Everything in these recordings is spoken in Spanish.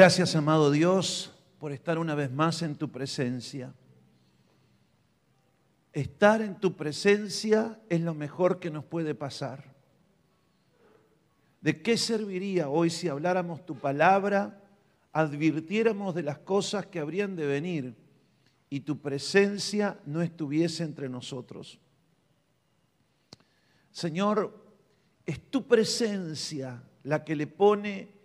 Gracias, amado Dios, por estar una vez más en tu presencia. Estar en tu presencia es lo mejor que nos puede pasar. ¿De qué serviría hoy si habláramos tu palabra, advirtiéramos de las cosas que habrían de venir y tu presencia no estuviese entre nosotros? Señor, es tu presencia la que le pone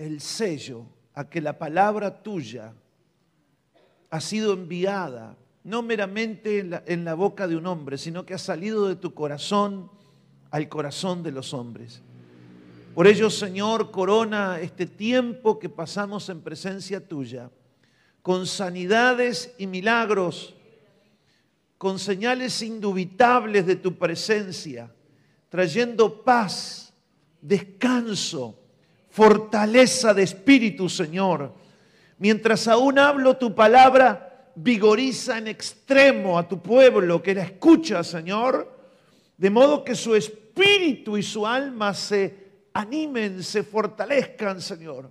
el sello a que la palabra tuya ha sido enviada, no meramente en la, boca de un hombre, sino que ha salido de tu corazón al corazón de los hombres. Por ello, Señor, corona este tiempo que pasamos en presencia tuya, con sanidades y milagros, con señales indubitables de tu presencia, trayendo paz, descanso, fortaleza de espíritu, Señor. Mientras aún hablo tu palabra, vigoriza en extremo a tu pueblo que la escucha, Señor, de modo que su espíritu y su alma se animen, se fortalezcan, Señor.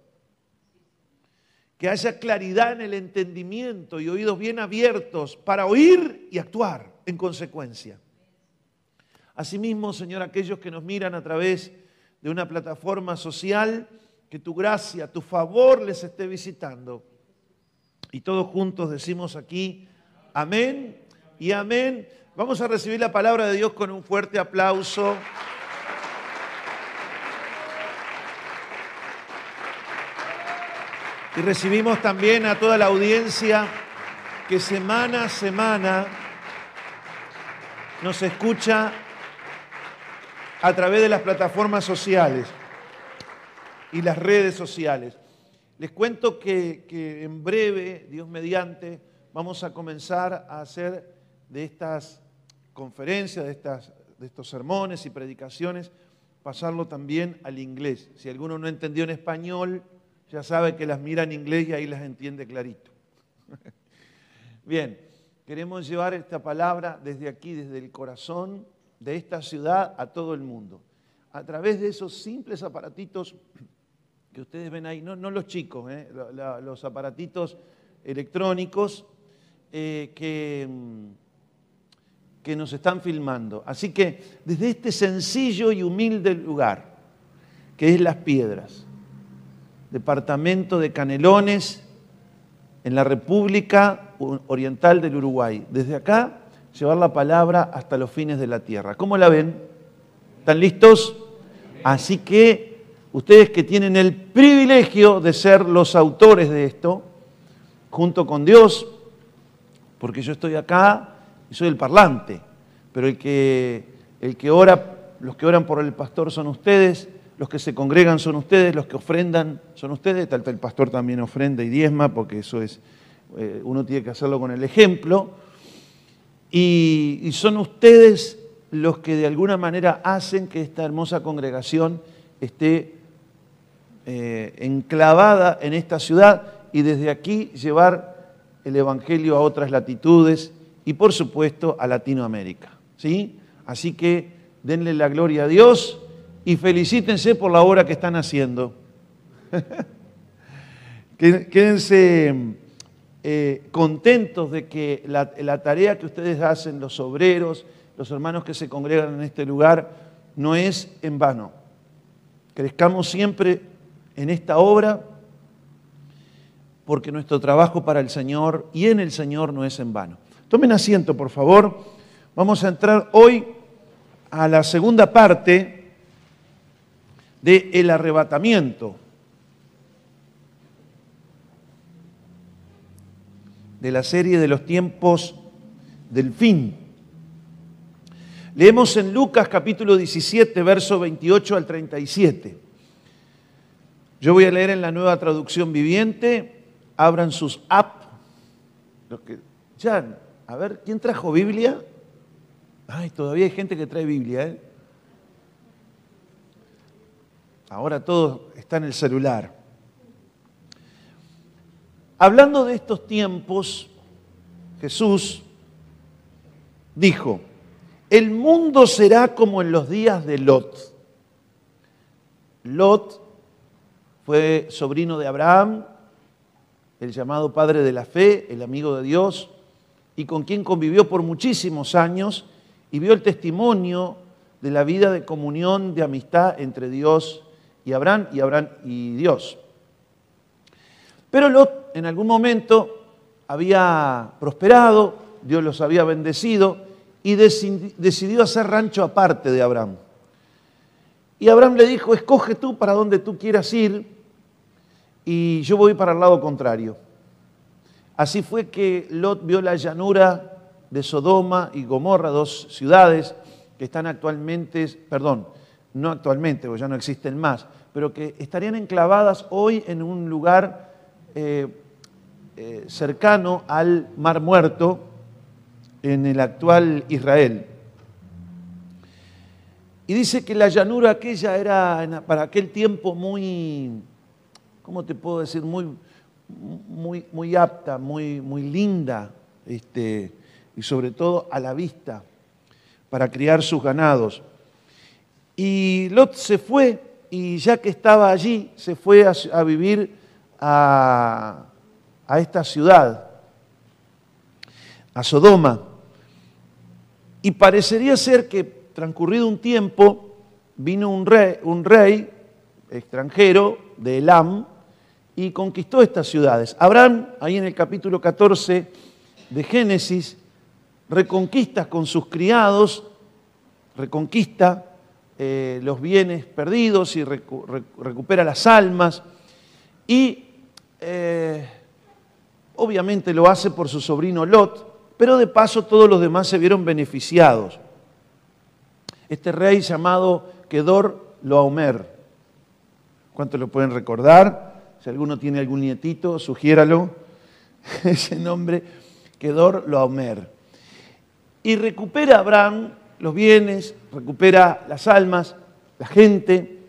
Que haya claridad en el entendimiento y oídos bien abiertos para oír y actuar en consecuencia. Asimismo, Señor, aquellos que nos miran a través de una plataforma social, que tu gracia, tu favor les esté visitando. Y todos juntos decimos aquí, amén y amén. Vamos a recibir la palabra de Dios con un fuerte aplauso. Y recibimos también a toda la audiencia que semana a semana nos escucha a través de las plataformas sociales y las redes sociales. Les cuento que, en breve, Dios mediante, vamos a comenzar a hacer de estas conferencias, de, estas, de estos sermones y predicaciones, pasarlo también al inglés. Si alguno no entendió en español, ya sabe que las mira en inglés y ahí las entiende clarito. Bien, queremos llevar esta palabra desde aquí, desde el corazón de esta ciudad a todo el mundo. A través de esos simples aparatitos que ustedes ven ahí, no, no los chicos, eh, los aparatitos electrónicos eh, que, que nos están filmando. Así que desde este sencillo y humilde lugar, que es Las Piedras, departamento de Canelones, en la República Oriental del Uruguay. Desde acá, llevar la palabra hasta los fines de la tierra. ¿Cómo la ven? ¿Están listos? Así que ustedes que tienen el privilegio de ser los autores de esto, junto con Dios, porque yo estoy acá y soy el parlante, pero el que, el que ora, los que oran por el pastor son ustedes, los que se congregan son ustedes, los que ofrendan son ustedes, tal vez el pastor también ofrenda y diezma, porque eso es, eh, uno tiene que hacerlo con el ejemplo, y, son ustedes los que de alguna manera hacen que esta hermosa congregación esté eh, enclavada en esta ciudad y desde aquí llevar el Evangelio a otras latitudes y por supuesto a Latinoamérica. ¿sí? Así que denle la gloria a Dios y felicítense por la obra que están haciendo. Quédense eh, contentos de que la, tarea que ustedes hacen, los obreros, los hermanos que se congregan en este lugar, no es en vano. Crezcamos siempre en esta obra porque nuestro trabajo para el Señor y en el Señor no es en vano. Tomen asiento, por favor. Vamos a entrar hoy a la segunda parte del el arrebatamiento. De la serie de los tiempos del fin. Leemos en Lucas capítulo 17, verso 28 al 37. Yo voy a leer en la nueva traducción viviente. Abran sus apps. Ya, a ver, ¿quién trajo Biblia? Ay, todavía hay gente que trae Biblia, ¿eh? Ahora todo está en el celular. Hablando de estos tiempos, Jesús dijo, el mundo será como en los días de Lot. Lot fue sobrino de Abraham, el llamado padre de la fe, el amigo de Dios, y con quien convivió por muchísimos años y vio el testimonio de la vida de comunión, de amistad entre Dios y Abraham y Abraham y Dios. Pero Lot en algún momento había prosperado, Dios los había bendecido y decidió hacer rancho aparte de Abraham. Y Abraham le dijo, escoge tú para donde tú quieras ir y yo voy para el lado contrario. Así fue que Lot vio la llanura de Sodoma y Gomorra, dos ciudades que están actualmente, perdón, no actualmente, porque ya no existen más, pero que estarían enclavadas hoy en un lugar eh, eh, cercano al Mar Muerto, en el actual Israel. Y dice que la llanura aquella era para aquel tiempo muy, ¿cómo te puedo decir? Muy, muy, muy apta, muy, muy linda, este, y sobre todo a la vista, para criar sus ganados. Y Lot se fue, y ya que estaba allí, se fue a, vivir a, esta ciudad, a Sodoma. Y parecería ser que transcurrido un tiempo, vino un rey, un rey extranjero de Elam, y conquistó estas ciudades. Abraham, ahí en el capítulo 14 de Génesis, reconquista con sus criados, reconquista eh, los bienes perdidos y recupera las almas. Y eh, obviamente lo hace por su sobrino Lot, pero de paso todos los demás se vieron beneficiados. Este rey llamado Kedor Loaumer, ¿cuántos lo pueden recordar? Si alguno tiene algún nietito, sugiéralo. Ese nombre, Kedor Loamer. Y recupera Abraham los bienes, recupera las almas, la gente,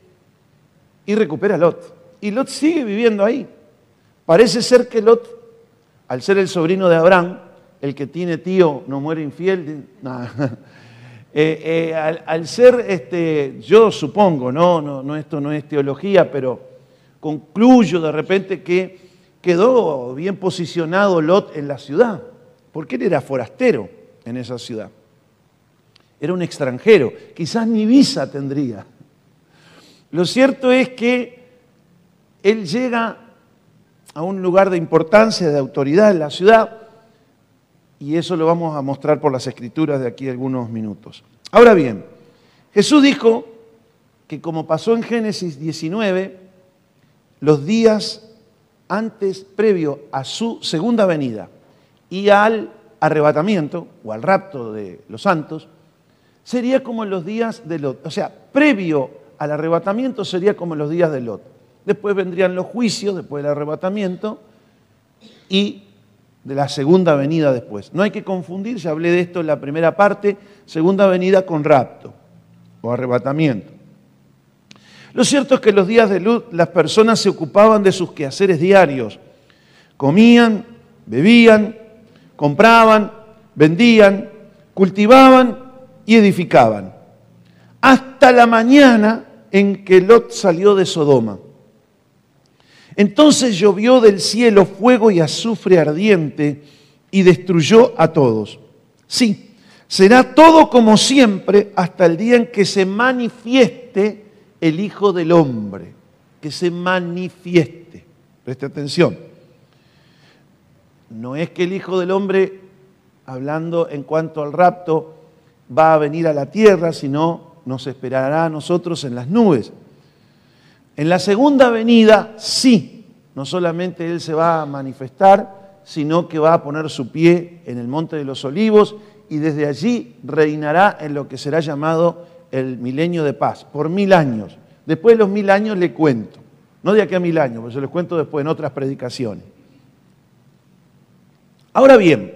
y recupera a Lot. Y Lot sigue viviendo ahí. Parece ser que Lot, al ser el sobrino de Abraham, el que tiene tío no muere infiel, eh, eh, al, ser, este, yo supongo, ¿no? No, no, esto no es teología, pero concluyo de repente que quedó bien posicionado Lot en la ciudad, porque él era forastero en esa ciudad. Era un extranjero, quizás ni visa tendría. Lo cierto es que él llega a un lugar de importancia, de autoridad en la ciudad, y eso lo vamos a mostrar por las escrituras de aquí algunos minutos. Ahora bien, Jesús dijo que como pasó en Génesis 19, los días antes, previo a su segunda venida y al arrebatamiento o al rapto de los santos, sería como los días de Lot. O sea, previo al arrebatamiento sería como los días de Lot. Después vendrían los juicios, después del arrebatamiento y de la segunda venida después. No hay que confundir, ya hablé de esto en la primera parte, segunda venida con rapto o arrebatamiento. Lo cierto es que en los días de luz las personas se ocupaban de sus quehaceres diarios. Comían, bebían, compraban, vendían, cultivaban y edificaban. Hasta la mañana en que Lot salió de Sodoma. Entonces llovió del cielo fuego y azufre ardiente y destruyó a todos. Sí, será todo como siempre hasta el día en que se manifieste el Hijo del Hombre, que se manifieste. Preste atención. No es que el Hijo del Hombre, hablando en cuanto al rapto, va a venir a la tierra, sino nos esperará a nosotros en las nubes. En la segunda venida, sí, no solamente Él se va a manifestar, sino que va a poner su pie en el Monte de los Olivos y desde allí reinará en lo que será llamado el milenio de paz, por mil años. Después de los mil años le cuento. No de aquí a mil años, pero se les cuento después en otras predicaciones. Ahora bien,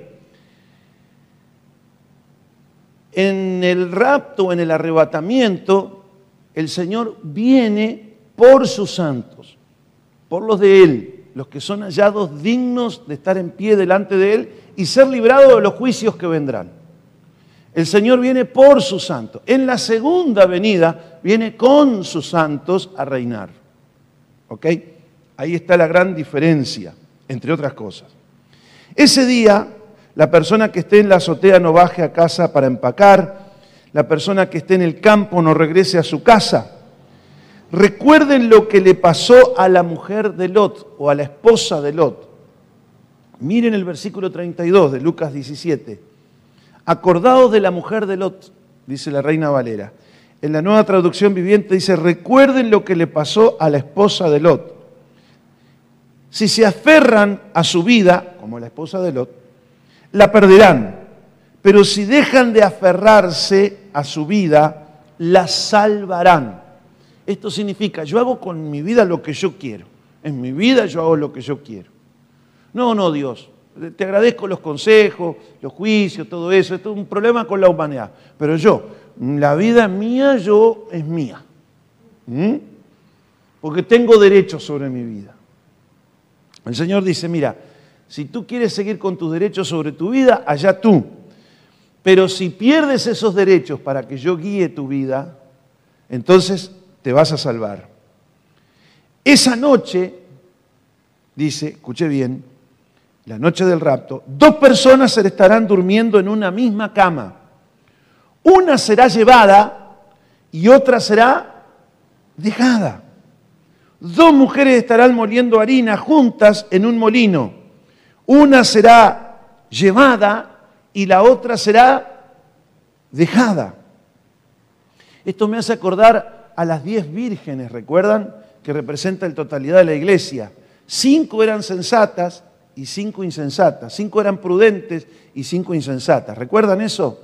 en el rapto, en el arrebatamiento, el Señor viene por sus santos, por los de Él, los que son hallados dignos de estar en pie delante de Él y ser librados de los juicios que vendrán. El Señor viene por sus santos. En la segunda venida viene con sus santos a reinar. ¿Ok? Ahí está la gran diferencia, entre otras cosas. Ese día, la persona que esté en la azotea no baje a casa para empacar, la persona que esté en el campo no regrese a su casa. Recuerden lo que le pasó a la mujer de Lot o a la esposa de Lot. Miren el versículo 32 de Lucas 17. Acordaos de la mujer de Lot, dice la reina Valera. En la nueva traducción viviente dice, recuerden lo que le pasó a la esposa de Lot. Si se aferran a su vida, como la esposa de Lot, la perderán. Pero si dejan de aferrarse a su vida, la salvarán. Esto significa, yo hago con mi vida lo que yo quiero. En mi vida yo hago lo que yo quiero. No, no, Dios. Te agradezco los consejos, los juicios, todo eso. Esto es un problema con la humanidad. Pero yo, la vida mía, yo es mía. ¿Mm? Porque tengo derechos sobre mi vida. El Señor dice, mira, si tú quieres seguir con tus derechos sobre tu vida, allá tú. Pero si pierdes esos derechos para que yo guíe tu vida, entonces te vas a salvar. Esa noche, dice, escuche bien, la noche del rapto, dos personas se estarán durmiendo en una misma cama. Una será llevada y otra será dejada. Dos mujeres estarán moliendo harina juntas en un molino. Una será llevada y la otra será dejada. Esto me hace acordar a las diez vírgenes, ¿recuerdan? Que representa la totalidad de la iglesia. Cinco eran sensatas y cinco insensatas. Cinco eran prudentes y cinco insensatas. ¿Recuerdan eso?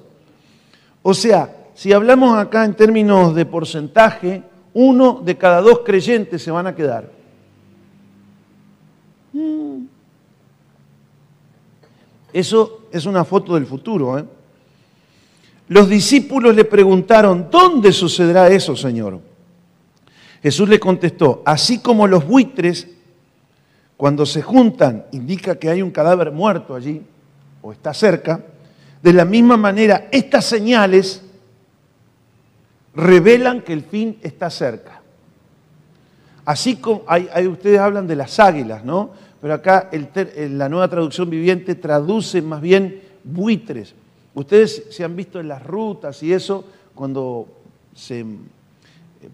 O sea, si hablamos acá en términos de porcentaje, uno de cada dos creyentes se van a quedar. Mm. Eso es una foto del futuro. ¿eh? Los discípulos le preguntaron, ¿dónde sucederá eso, Señor? Jesús le contestó, así como los buitres, cuando se juntan, indica que hay un cadáver muerto allí, o está cerca, de la misma manera, estas señales revelan que el fin está cerca. Así como hay, ustedes hablan de las águilas, ¿no? Pero acá en la nueva traducción viviente traduce más bien buitres. Ustedes se han visto en las rutas y eso, cuando se,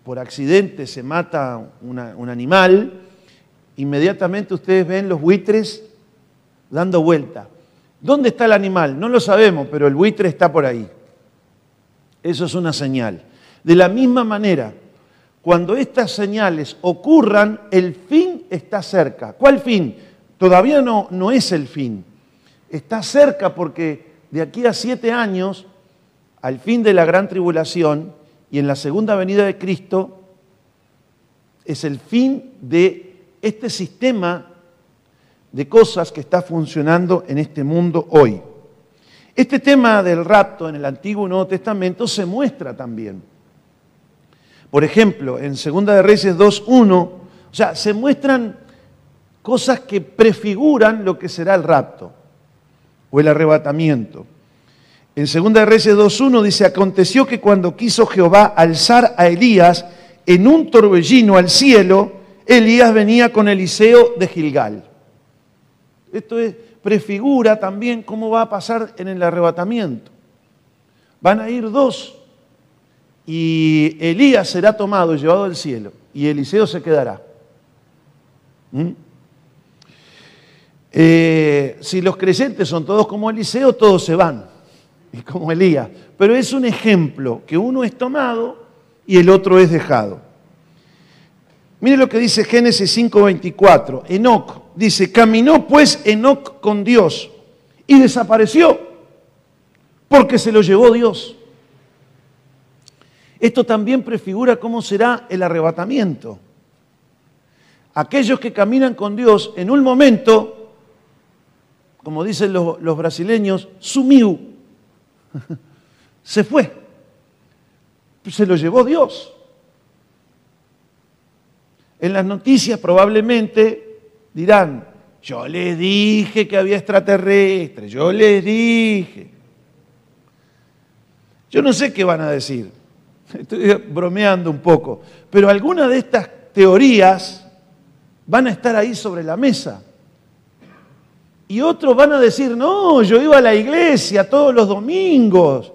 por accidente se mata un animal, inmediatamente ustedes ven los buitres dando vuelta. ¿Dónde está el animal? No lo sabemos, pero el buitre está por ahí. Eso es una señal. De la misma manera, cuando estas señales ocurran, el fin está cerca. ¿Cuál fin? Todavía no, no es el fin. Está cerca porque de aquí a siete años, al fin de la gran tribulación y en la segunda venida de Cristo, es el fin de este sistema de cosas que está funcionando en este mundo hoy. Este tema del rapto en el Antiguo y Nuevo Testamento se muestra también. Por ejemplo, en Segunda de Reyes 2.1, o sea, se muestran cosas que prefiguran lo que será el rapto el arrebatamiento. En 2 de Reyes 2.1 dice, aconteció que cuando quiso Jehová alzar a Elías en un torbellino al cielo, Elías venía con Eliseo de Gilgal. Esto es, prefigura también cómo va a pasar en el arrebatamiento. Van a ir dos y Elías será tomado y llevado al cielo y Eliseo se quedará. ¿Mm? Eh, si los creyentes son todos como Eliseo, todos se van, y como Elías. Pero es un ejemplo que uno es tomado y el otro es dejado. Mire lo que dice Génesis 5:24. Enoc dice, caminó pues Enoc con Dios y desapareció porque se lo llevó Dios. Esto también prefigura cómo será el arrebatamiento. Aquellos que caminan con Dios en un momento como dicen los, brasileños, sumiu. Se fue. Se lo llevó Dios. En las noticias probablemente dirán, yo les dije que había extraterrestres, yo les dije. Yo no sé qué van a decir, estoy bromeando un poco, pero algunas de estas teorías van a estar ahí sobre la mesa. Y otros van a decir, no, yo iba a la iglesia todos los domingos.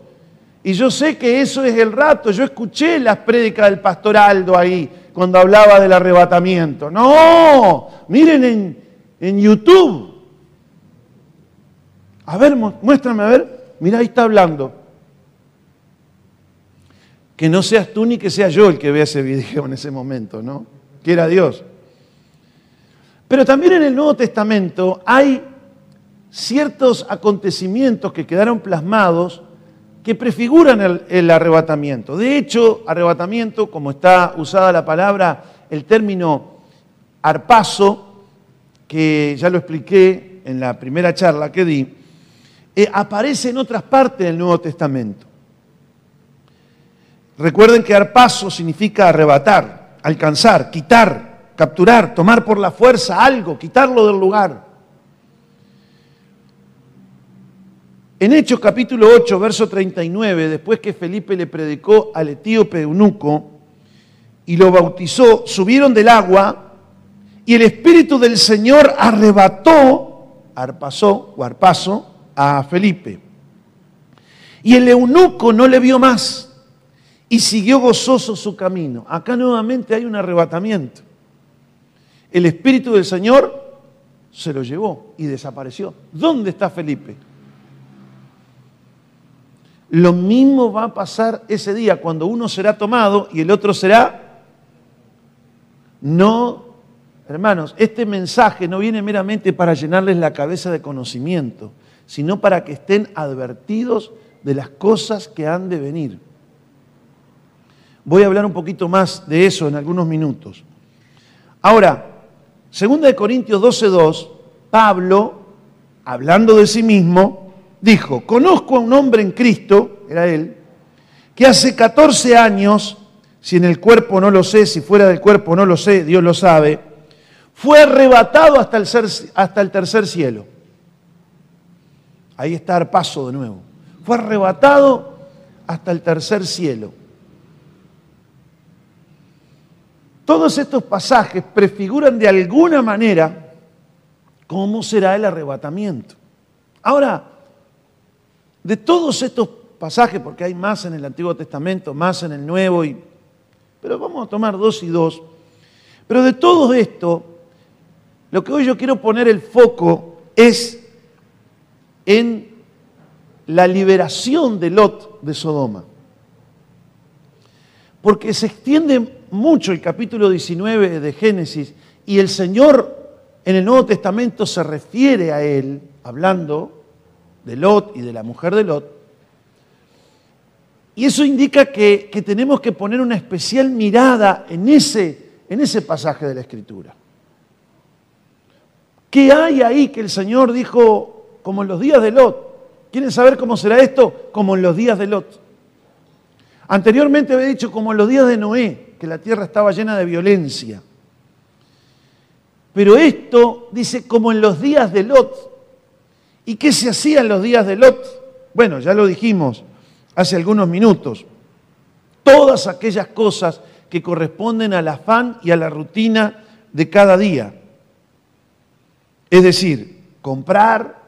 Y yo sé que eso es el rato. Yo escuché las prédicas del pastor Aldo ahí cuando hablaba del arrebatamiento. No, miren en, en YouTube. A ver, muéstrame, a ver. Mira, ahí está hablando. Que no seas tú ni que sea yo el que vea ese video en ese momento, ¿no? Que era Dios. Pero también en el Nuevo Testamento hay ciertos acontecimientos que quedaron plasmados que prefiguran el, arrebatamiento. De hecho, arrebatamiento, como está usada la palabra, el término arpazo, que ya lo expliqué en la primera charla que di, eh, aparece en otras partes del Nuevo Testamento. Recuerden que arpazo significa arrebatar, alcanzar, quitar, capturar, tomar por la fuerza algo, quitarlo del lugar. En Hechos capítulo 8, verso 39, después que Felipe le predicó al etíope eunuco y lo bautizó, subieron del agua y el Espíritu del Señor arrebató, arpasó o arpaso, a Felipe. Y el eunuco no le vio más y siguió gozoso su camino. Acá nuevamente hay un arrebatamiento. El Espíritu del Señor se lo llevó y desapareció. ¿Dónde está Felipe? Lo mismo va a pasar ese día cuando uno será tomado y el otro será no. Hermanos, este mensaje no viene meramente para llenarles la cabeza de conocimiento, sino para que estén advertidos de las cosas que han de venir. Voy a hablar un poquito más de eso en algunos minutos. Ahora, 2 Corintios 12:2, Pablo, hablando de sí mismo, dijo, conozco a un hombre en Cristo, era él, que hace 14 años, si en el cuerpo no lo sé, si fuera del cuerpo no lo sé, Dios lo sabe, fue arrebatado hasta el, hasta el tercer cielo. Ahí está paso de nuevo. Fue arrebatado hasta el tercer cielo. Todos estos pasajes prefiguran de alguna manera cómo será el arrebatamiento. Ahora, de todos estos pasajes, porque hay más en el Antiguo Testamento, más en el Nuevo, y, pero vamos a tomar dos y dos. Pero de todo esto, lo que hoy yo quiero poner el foco es en la liberación de Lot de Sodoma. Porque se extiende mucho el capítulo 19 de Génesis y el Señor en el Nuevo Testamento se refiere a él, hablando de Lot y de la mujer de Lot. Y eso indica que, tenemos que poner una especial mirada en ese, en ese pasaje de la Escritura. ¿Qué hay ahí que el Señor dijo como en los días de Lot? ¿Quieren saber cómo será esto? Como en los días de Lot. Anteriormente había dicho como en los días de Noé, que la tierra estaba llena de violencia. Pero esto dice como en los días de Lot, ¿Y qué se hacía en los días de Lot? Bueno, ya lo dijimos hace algunos minutos. Todas aquellas cosas que corresponden al afán y a la rutina de cada día. Es decir, comprar,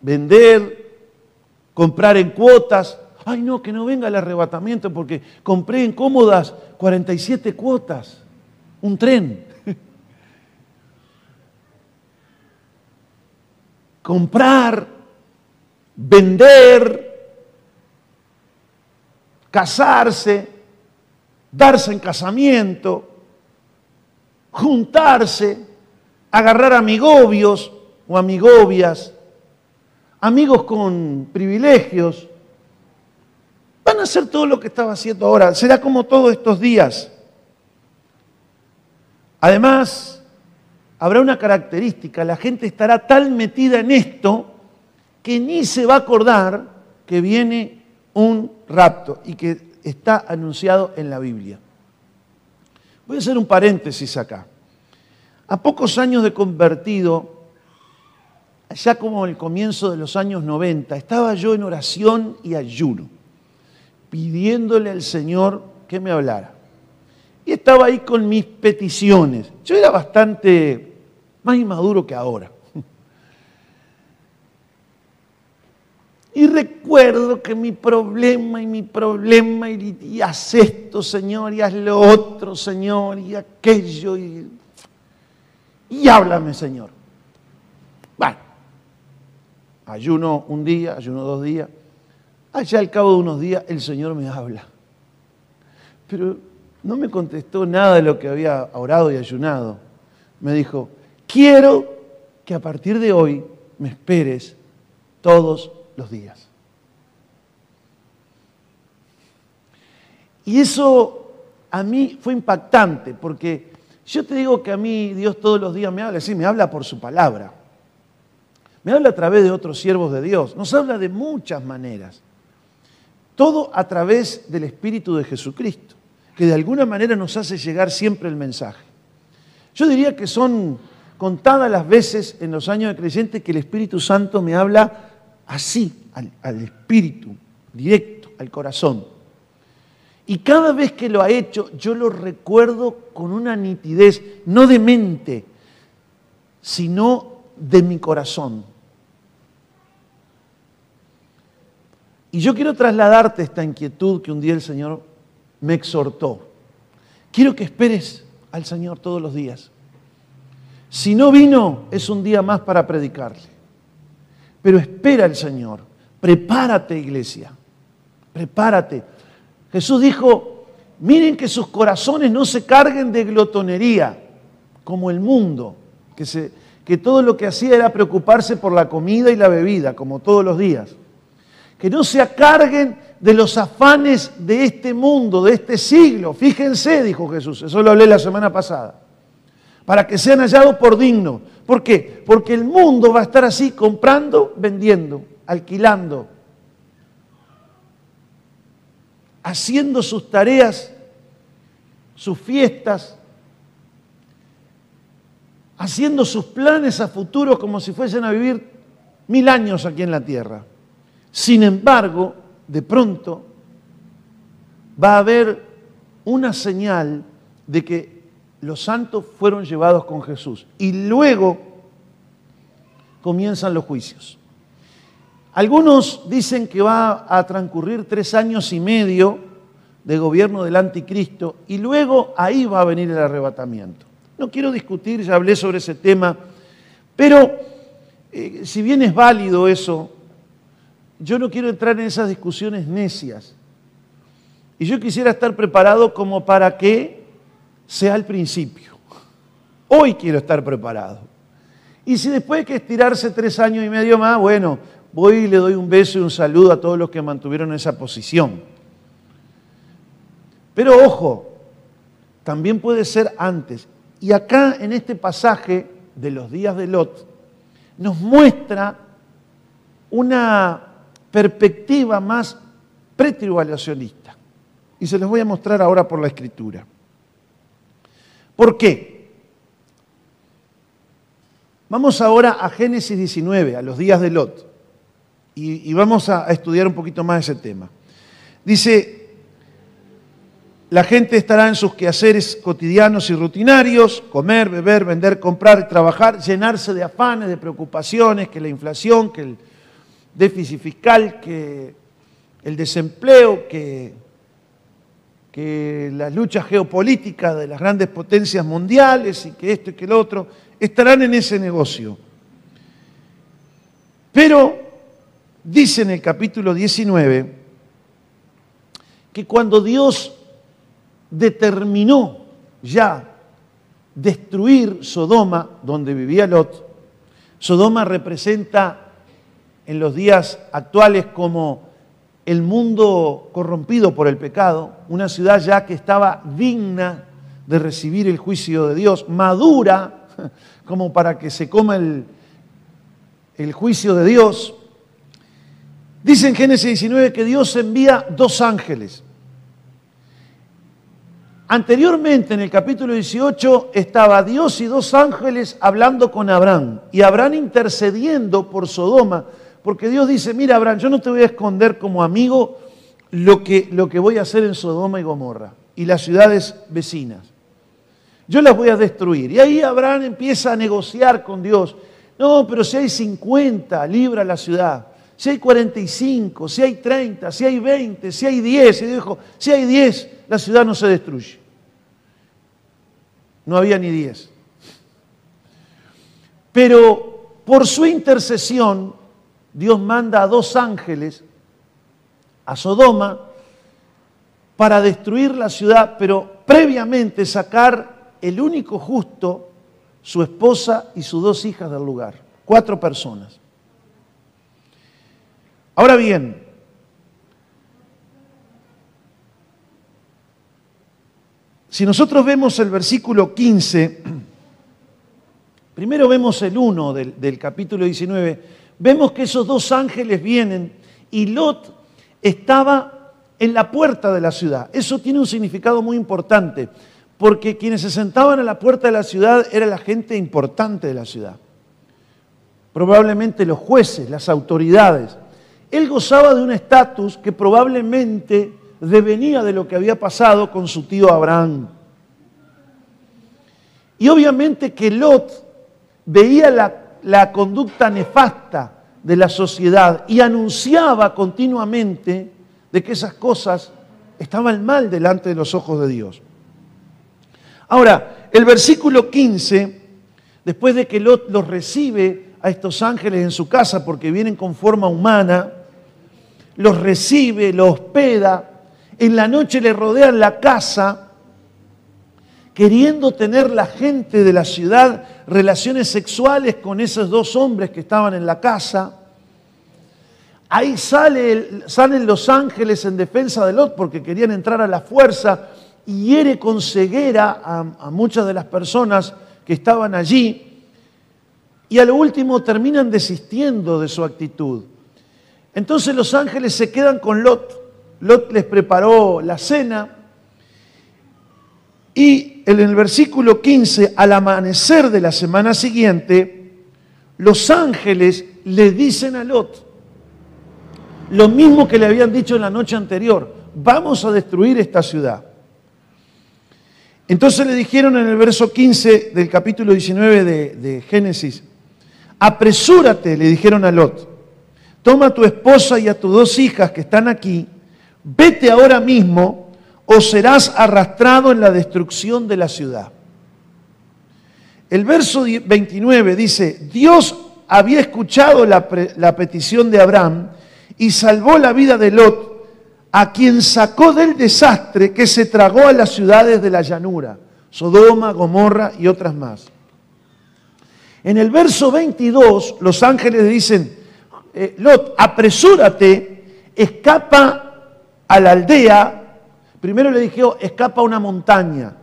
vender, comprar en cuotas. Ay, no, que no venga el arrebatamiento porque compré en cómodas 47 cuotas, un tren. Comprar, vender, casarse, darse en casamiento, juntarse, agarrar amigobios o amigobias, amigos con privilegios. Van a hacer todo lo que estaba haciendo ahora. Será como todos estos días. Además, habrá una característica, la gente estará tan metida en esto que ni se va a acordar que viene un rapto y que está anunciado en la Biblia. Voy a hacer un paréntesis acá. A pocos años de convertido, ya como el comienzo de los años 90, estaba yo en oración y ayuno, pidiéndole al Señor que me hablara. y estaba ahí con mis peticiones. Yo era bastante más inmaduro que ahora. Y recuerdo que mi problema y mi problema, y, haz esto, Señor, y haz lo otro, Señor, y aquello, y, y háblame, Señor. Bueno, ayuno un día, ayuno dos días. Allá al cabo de unos días el Señor me habla. Pero no me contestó nada de lo que había orado y ayunado. Me dijo, quiero que a partir de hoy me esperes todos los días. Y eso a mí fue impactante, porque yo te digo que a mí Dios todos los días me habla, sí, me habla por su palabra. Me habla a través de otros siervos de Dios. Nos habla de muchas maneras. Todo a través del Espíritu de Jesucristo, que de alguna manera nos hace llegar siempre el mensaje. Yo diría que son contadas las veces en los años de creyente que el Espíritu Santo me habla así, al, espíritu, directo, al corazón. Y cada vez que lo ha hecho, yo lo recuerdo con una nitidez, no de mente, sino de mi corazón. Y yo quiero trasladarte esta inquietud que un día el Señor me exhortó. Quiero que esperes al Señor todos los días. Si no vino, es un día más para predicarle. Pero espera al Señor. Prepárate, iglesia. Prepárate. Jesús dijo, miren que sus corazones no se carguen de glotonería, como el mundo, que, que todo lo que hacía era preocuparse por la comida y la bebida, como todos los días. Que no se acarguen de los afanes de este mundo, de este siglo. Fíjense, dijo Jesús, eso lo hablé la semana pasada para que sean hallados por dignos. ¿Por qué? Porque el mundo va a estar así, comprando, vendiendo, alquilando, haciendo sus tareas, sus fiestas, haciendo sus planes a futuro como si fuesen a vivir mil años aquí en la tierra. Sin embargo, de pronto va a haber una señal de que los santos fueron llevados con Jesús y luego comienzan los juicios. Algunos dicen que va a transcurrir tres años y medio de gobierno del anticristo y luego ahí va a venir el arrebatamiento. No quiero discutir, ya hablé sobre ese tema, pero eh, si bien es válido eso, yo no quiero entrar en esas discusiones necias. Y yo quisiera estar preparado como para que sea el principio. Hoy quiero estar preparado. Y si después hay que estirarse tres años y medio más, bueno, voy y le doy un beso y un saludo a todos los que mantuvieron esa posición. Pero ojo, también puede ser antes. Y acá en este pasaje de los días de Lot nos muestra una perspectiva más pretribulacionista. Y se los voy a mostrar ahora por la escritura. ¿Por qué? Vamos ahora a Génesis 19, a los días de Lot, y, vamos a, a estudiar un poquito más ese tema. Dice, la gente estará en sus quehaceres cotidianos y rutinarios, comer, beber, vender, comprar, trabajar, llenarse de afanes, de preocupaciones, que la inflación, que el déficit fiscal, que el desempleo, que que las luchas geopolíticas de las grandes potencias mundiales y que esto y que lo otro estarán en ese negocio. Pero dice en el capítulo 19 que cuando Dios determinó ya destruir Sodoma, donde vivía Lot, Sodoma representa en los días actuales como el mundo corrompido por el pecado, una ciudad ya que estaba digna de recibir el juicio de Dios, madura como para que se coma el, juicio de Dios. Dice en Génesis 19 que Dios envía dos ángeles. Anteriormente, en el capítulo 18, estaba Dios y dos ángeles hablando con Abraham y Abraham intercediendo por Sodoma porque Dios dice, mira Abraham, yo no te voy a esconder como amigo lo que, lo que voy a hacer en Sodoma y Gomorra. y las ciudades vecinas. Yo las voy a destruir. Y ahí Abraham empieza a negociar con Dios. No, pero si hay 50, libra la ciudad. Si hay 45, si hay 30, si hay 20, si hay 10. Y dijo, si hay 10, la ciudad no se destruye. No había ni 10. Pero por su intercesión, Dios manda a dos ángeles a Sodoma para destruir la ciudad, pero previamente sacar el único justo, su esposa y sus dos hijas del lugar. Cuatro personas. Ahora bien, si nosotros vemos el versículo 15, primero vemos el 1 del, del capítulo 19, vemos que esos dos ángeles vienen y Lot estaba en la puerta de la ciudad. Eso tiene un significado muy importante, porque quienes se sentaban a la puerta de la ciudad era la gente importante de la ciudad. Probablemente los jueces, las autoridades. Él gozaba de un estatus que probablemente devenía de lo que había pasado con su tío Abraham. Y obviamente que Lot veía la, la conducta nefasta de la sociedad y anunciaba continuamente de que esas cosas estaban mal delante de los ojos de Dios. Ahora, el versículo 15, después de que Lot los recibe a estos ángeles en su casa porque vienen con forma humana, los recibe, los hospeda, en la noche le rodean la casa, queriendo tener la gente de la ciudad relaciones sexuales con esos dos hombres que estaban en la casa. Ahí sale, salen los ángeles en defensa de Lot porque querían entrar a la fuerza y hiere con ceguera a, a muchas de las personas que estaban allí. Y a lo último terminan desistiendo de su actitud. Entonces los ángeles se quedan con Lot. Lot les preparó la cena y en el versículo 15, al amanecer de la semana siguiente, los ángeles le dicen a Lot lo mismo que le habían dicho en la noche anterior, vamos a destruir esta ciudad. Entonces le dijeron en el verso 15 del capítulo 19 de, Génesis, apresúrate, le dijeron a Lot, toma a tu esposa y a tus dos hijas que están aquí, vete ahora mismo o serás arrastrado en la destrucción de la ciudad. El verso 29 dice, Dios había escuchado la, petición de Abraham y salvó la vida de Lot, a quien sacó del desastre que se tragó a las ciudades de la llanura, Sodoma, Gomorra y otras más. En el verso 22 los ángeles dicen, eh, Lot, apresúrate, escapa a la aldea Primero le dijeron, escapa a una montaña.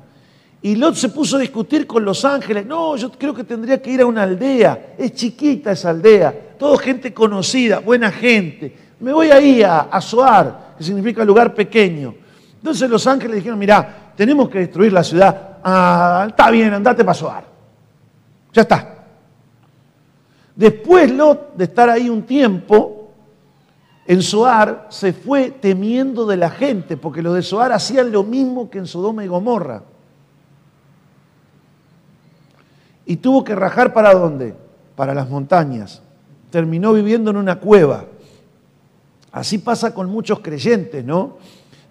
Y Lot se puso a discutir con los ángeles. No, yo creo que tendría que ir a una aldea. Es chiquita esa aldea. Todo gente conocida, buena gente. Me voy ahí a, a Soar, que significa lugar pequeño. Entonces los ángeles dijeron, mirá, tenemos que destruir la ciudad. Ah, está bien, andate para Soar. Ya está. Después Lot, de estar ahí un tiempo, en Soar se fue temiendo de la gente, porque los de Soar hacían lo mismo que en Sodoma y Gomorra. Y tuvo que rajar para dónde? Para las montañas. Terminó viviendo en una cueva. Así pasa con muchos creyentes, ¿no?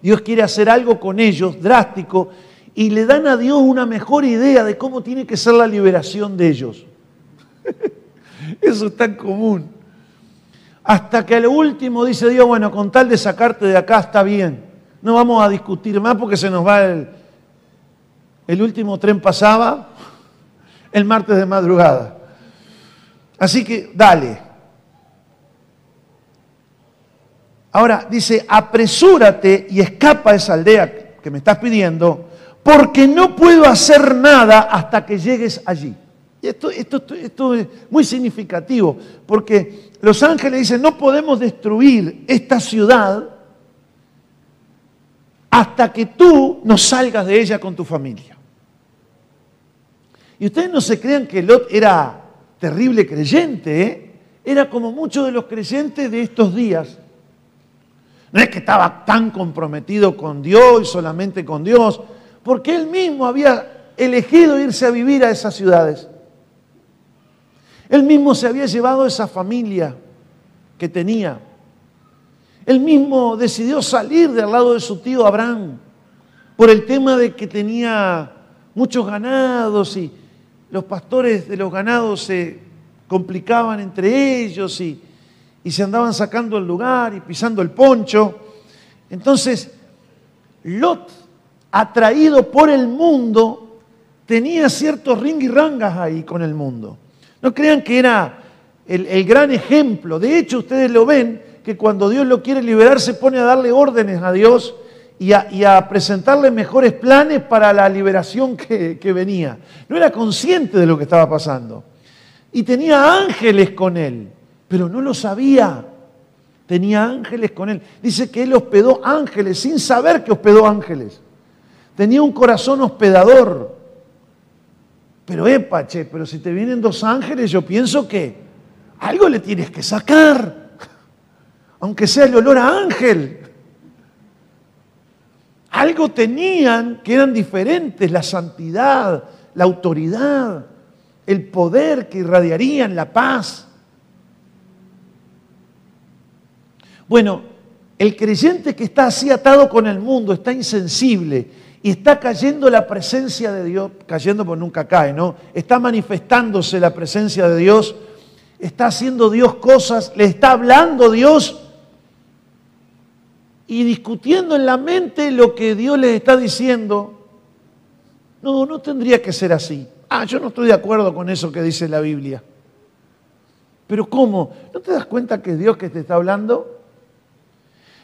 Dios quiere hacer algo con ellos drástico y le dan a Dios una mejor idea de cómo tiene que ser la liberación de ellos. Eso es tan común. Hasta que al último dice Dios, bueno, con tal de sacarte de acá está bien. No vamos a discutir más porque se nos va el... El último tren pasaba el martes de madrugada. Así que dale. Ahora dice, apresúrate y escapa a esa aldea que me estás pidiendo, porque no puedo hacer nada hasta que llegues allí. Esto, es muy significativo, porque los ángeles dicen, no podemos destruir esta ciudad hasta que tú no salgas de ella con tu familia. Y ustedes no se crean que Lot era terrible creyente, ¿eh? era como muchos de los creyentes de estos días. No es que estaba tan comprometido con Dios y solamente con Dios, porque él mismo había elegido irse a vivir a esas ciudades. Él mismo se había llevado esa familia que tenía. Él mismo decidió salir del lado de su tío Abraham por el tema de que tenía muchos ganados y los pastores de los ganados se complicaban entre ellos y, se andaban sacando el lugar y pisando el poncho. Entonces, Lot, atraído por el mundo, tenía ciertos ringuirrangas ahí con el mundo. No crean que era el, el, gran ejemplo. De hecho, ustedes lo ven, que cuando Dios lo quiere liberar se pone a darle órdenes a Dios y a, presentarle mejores planes para la liberación que, que venía. No era consciente de lo que estaba pasando. Y tenía ángeles con él, pero no lo sabía. Tenía ángeles con él. Dice que él hospedó ángeles sin saber que hospedó ángeles. Tenía un corazón hospedador. Pero epache, pero si te vienen dos ángeles, yo pienso que algo le tienes que sacar. Aunque sea el olor a ángel. Algo tenían que eran diferentes, la santidad, la autoridad, el poder que irradiarían, la paz. Bueno, el creyente que está así atado con el mundo, está insensible y está cayendo la presencia de Dios, cayendo porque nunca cae, ¿no? Está manifestándose la presencia de Dios, está haciendo Dios cosas, le está hablando Dios y discutiendo en la mente lo que Dios les está diciendo, no, no tendría que ser así. Ah, yo no estoy de acuerdo con eso que dice la Biblia. Pero ¿cómo? ¿No te das cuenta que es Dios que te está hablando?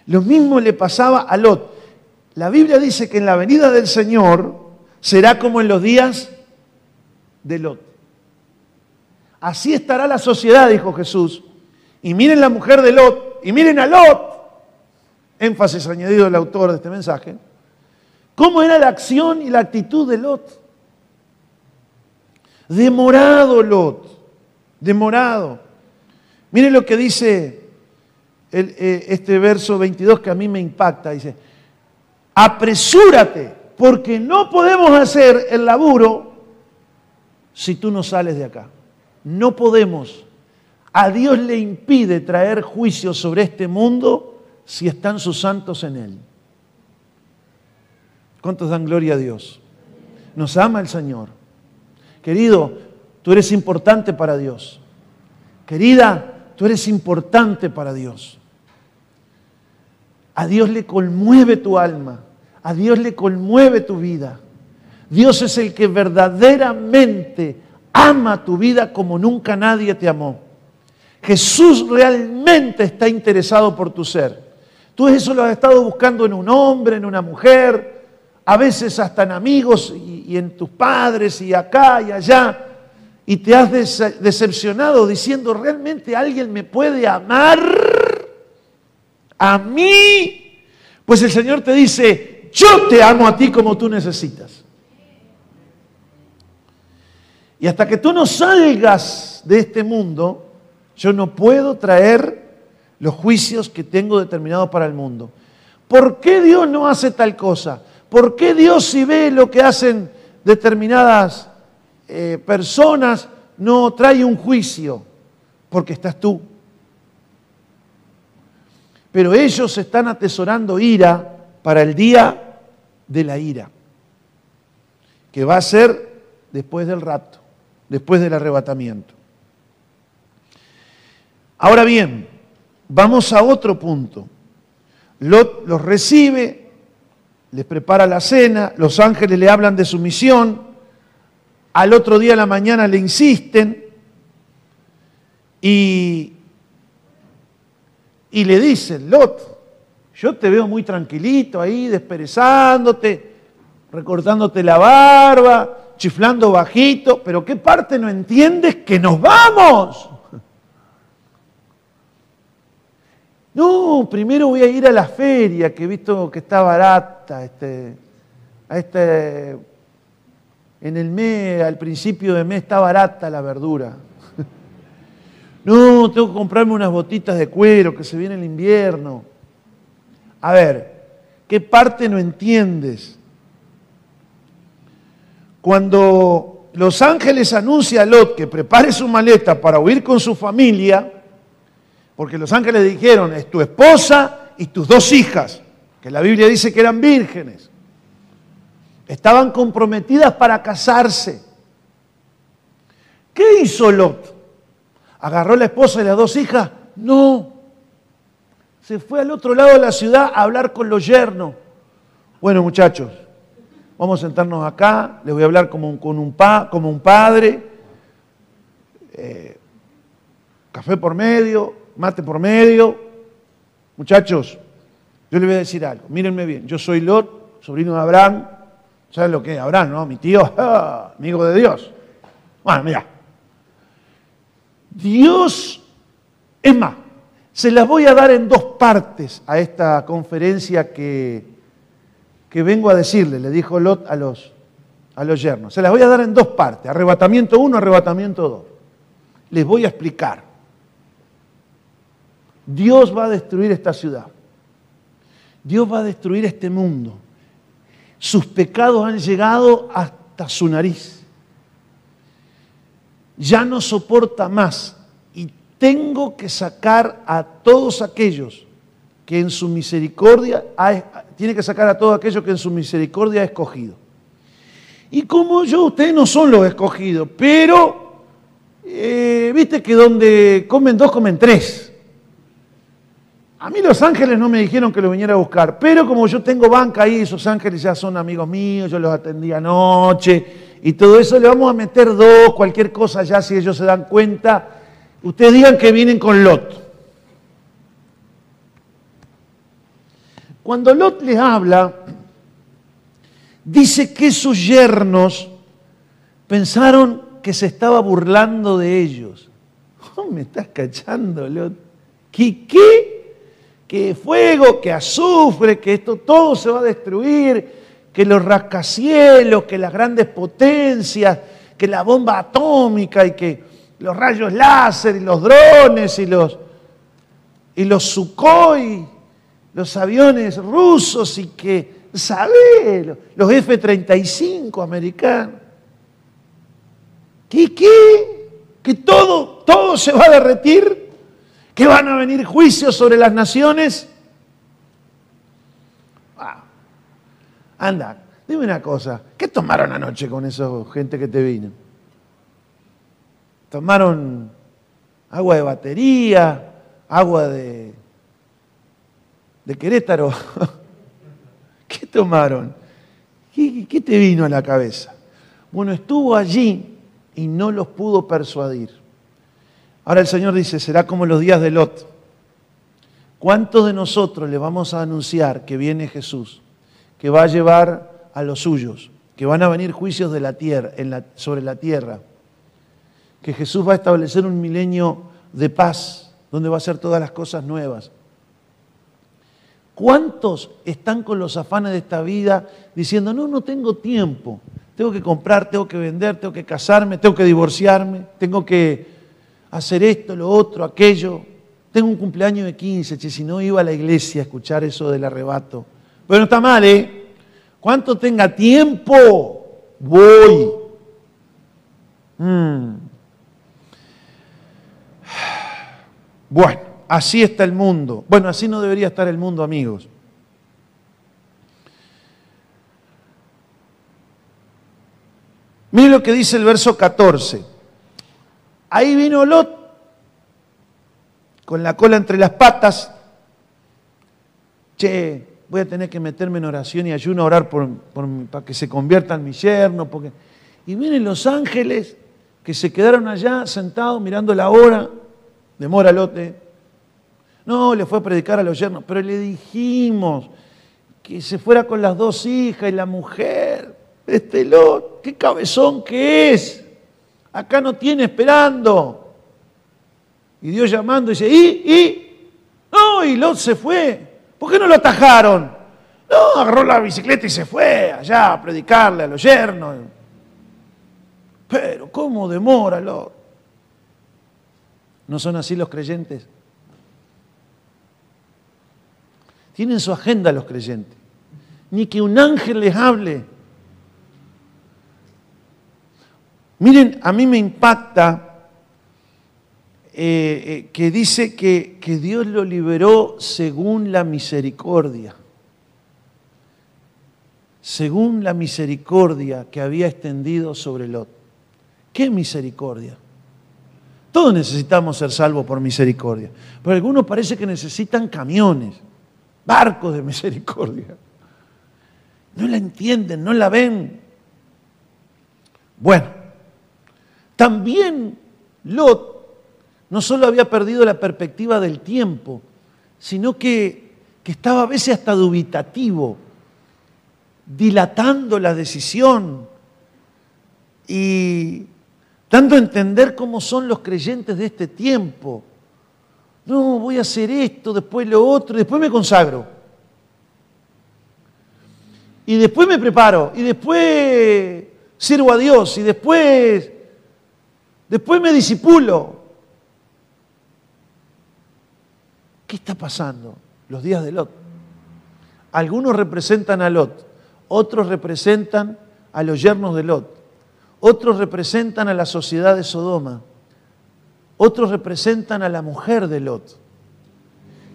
Lo mismo le pasaba a Lot. La Biblia dice que en la venida del Señor será como en los días de Lot. Así estará la sociedad, dijo Jesús. Y miren la mujer de Lot, y miren a Lot, énfasis añadido del autor de este mensaje, cómo era la acción y la actitud de Lot. Demorado Lot, demorado. Miren lo que dice eh, este verso 22 que a mí me impacta. Dice, apresúrate, porque no podemos hacer el laburo si tú no sales de acá. No podemos. A Dios le impide traer juicio sobre este mundo si están sus santos en Él. ¿Cuántos dan gloria a Dios? Nos ama el Señor. Querido, tú eres importante para Dios. Querida, tú eres importante para Dios. A Dios le conmueve tu alma. A Dios le conmueve tu vida. Dios es el que verdaderamente ama tu vida como nunca nadie te amó. Jesús realmente está interesado por tu ser. Tú eso lo has estado buscando en un hombre, en una mujer, a veces hasta en amigos y, en tus padres y acá y allá. Y te has decepcionado diciendo, ¿realmente alguien me puede amar? ¿A mí? Pues el Señor te dice, yo te amo a ti como tú necesitas. Y hasta que tú no salgas de este mundo, yo no puedo traer los juicios que tengo determinados para el mundo. ¿Por qué Dios no hace tal cosa? ¿Por qué Dios si ve lo que hacen determinadas eh, personas no trae un juicio? Porque estás tú. Pero ellos están atesorando ira para el día de la ira, que va a ser después del rapto, después del arrebatamiento. Ahora bien, Vamos a otro punto. Lot los recibe, les prepara la cena, los ángeles le hablan de su misión, al otro día de la mañana le insisten y, y le dicen, Lot, yo te veo muy tranquilito ahí, desperezándote, recortándote la barba, chiflando bajito, pero ¿qué parte no entiendes? Que nos vamos. No, primero voy a ir a la feria, que he visto que está barata, este, a este, en el mes, al principio de mes está barata la verdura. No, tengo que comprarme unas botitas de cuero, que se viene el invierno. A ver, ¿qué parte no entiendes? Cuando los ángeles anuncian a Lot que prepare su maleta para huir con su familia, porque los ángeles dijeron, es tu esposa y tus dos hijas, que la Biblia dice que eran vírgenes, estaban comprometidas para casarse. ¿Qué hizo Lot? ¿Agarró la esposa y las dos hijas? No. Se fue al otro lado de la ciudad a hablar con los yernos. Bueno, muchachos, vamos a sentarnos acá, les voy a hablar como un, con un, pa, como un padre, eh, café por medio, mate por medio. Muchachos, yo les voy a decir algo, mírenme bien, yo soy Lot, sobrino de Abraham, ¿saben lo que es Abraham, no? Mi tío, amigo de Dios. Bueno, mira, Dios, es más, se las voy a dar en dos partes a esta conferencia que, que vengo a decirle, le dijo Lot a los, a los yernos. Se las voy a dar en dos partes, arrebatamiento 1, arrebatamiento 2. Les voy a explicar. Dios va a destruir esta ciudad. Dios va a destruir este mundo. Sus pecados han llegado hasta su nariz ya no soporta más y tengo que sacar a todos aquellos que en su misericordia, tiene que sacar a todos aquellos que en su misericordia ha escogido. Y como yo, ustedes no son los escogidos, pero eh, viste que donde comen dos, comen tres. A mí los ángeles no me dijeron que los viniera a buscar, pero como yo tengo banca ahí, esos ángeles ya son amigos míos, yo los atendí anoche, y todo eso le vamos a meter dos, cualquier cosa ya si ellos se dan cuenta. Ustedes digan que vienen con Lot. Cuando Lot les habla, dice que sus yernos pensaron que se estaba burlando de ellos. Oh, me estás cachando, Lot. ¿Qué? ¿Qué? Que fuego, que azufre, que esto todo se va a destruir que los rascacielos, que las grandes potencias, que la bomba atómica y que los rayos láser y los drones y los, y los Sukhoi, los aviones rusos y que, ¿sabes? Los F-35 americanos. ¿Qué, qué? Que todo, todo se va a derretir, que van a venir juicios sobre las naciones. Anda, dime una cosa, ¿qué tomaron anoche con esa gente que te vino? ¿Tomaron agua de batería, agua de, de Querétaro? ¿Qué tomaron? ¿Qué, ¿Qué te vino a la cabeza? Bueno, estuvo allí y no los pudo persuadir. Ahora el Señor dice, será como los días de Lot. ¿Cuántos de nosotros le vamos a anunciar que viene Jesús? Que va a llevar a los suyos, que van a venir juicios de la tierra, sobre la tierra, que Jesús va a establecer un milenio de paz, donde va a ser todas las cosas nuevas. ¿Cuántos están con los afanes de esta vida diciendo, no, no tengo tiempo, tengo que comprar, tengo que vender, tengo que casarme, tengo que divorciarme, tengo que hacer esto, lo otro, aquello? Tengo un cumpleaños de 15, che, si no iba a la iglesia a escuchar eso del arrebato. Pero está mal, ¿eh? Cuánto tenga tiempo, voy. Mm. Bueno, así está el mundo. Bueno, así no debería estar el mundo, amigos. Mire lo que dice el verso 14. Ahí vino Lot con la cola entre las patas. Che, voy a tener que meterme en oración y ayuno a orar por, para que se convierta en mi yerno. Porque... Y vienen los ángeles que se quedaron allá sentados mirando la hora de Moralote. No, le fue a predicar a los yernos, pero le dijimos que se fuera con las dos hijas y la mujer. Este Lot, qué cabezón que es. Acá no tiene esperando. Y Dios llamando dice, ¿y? ¿y? No, y Lot se fue. ¿Por qué no lo atajaron? No, agarró la bicicleta y se fue allá a predicarle a los yernos. Pero, ¿cómo demora? ¿No son así los creyentes? tienen su agenda los creyentes. Ni que un ángel les hable. Miren, a mí me impacta eh, eh, que dice que, que Dios lo liberó según la misericordia. Según la misericordia que había extendido sobre Lot. ¿Qué misericordia? Todos necesitamos ser salvos por misericordia. Pero algunos parece que necesitan camiones, barcos de misericordia. No la entienden, no la ven. Bueno, también Lot no solo había perdido la perspectiva del tiempo, sino que, que estaba a veces hasta dubitativo, dilatando la decisión y dando a entender cómo son los creyentes de este tiempo. No, voy a hacer esto, después lo otro, después me consagro. Y después me preparo, y después sirvo a Dios, y después, después me disipulo. ¿Qué está pasando? Los días de Lot. Algunos representan a Lot, otros representan a los yernos de Lot. Otros representan a la sociedad de Sodoma. Otros representan a la mujer de Lot,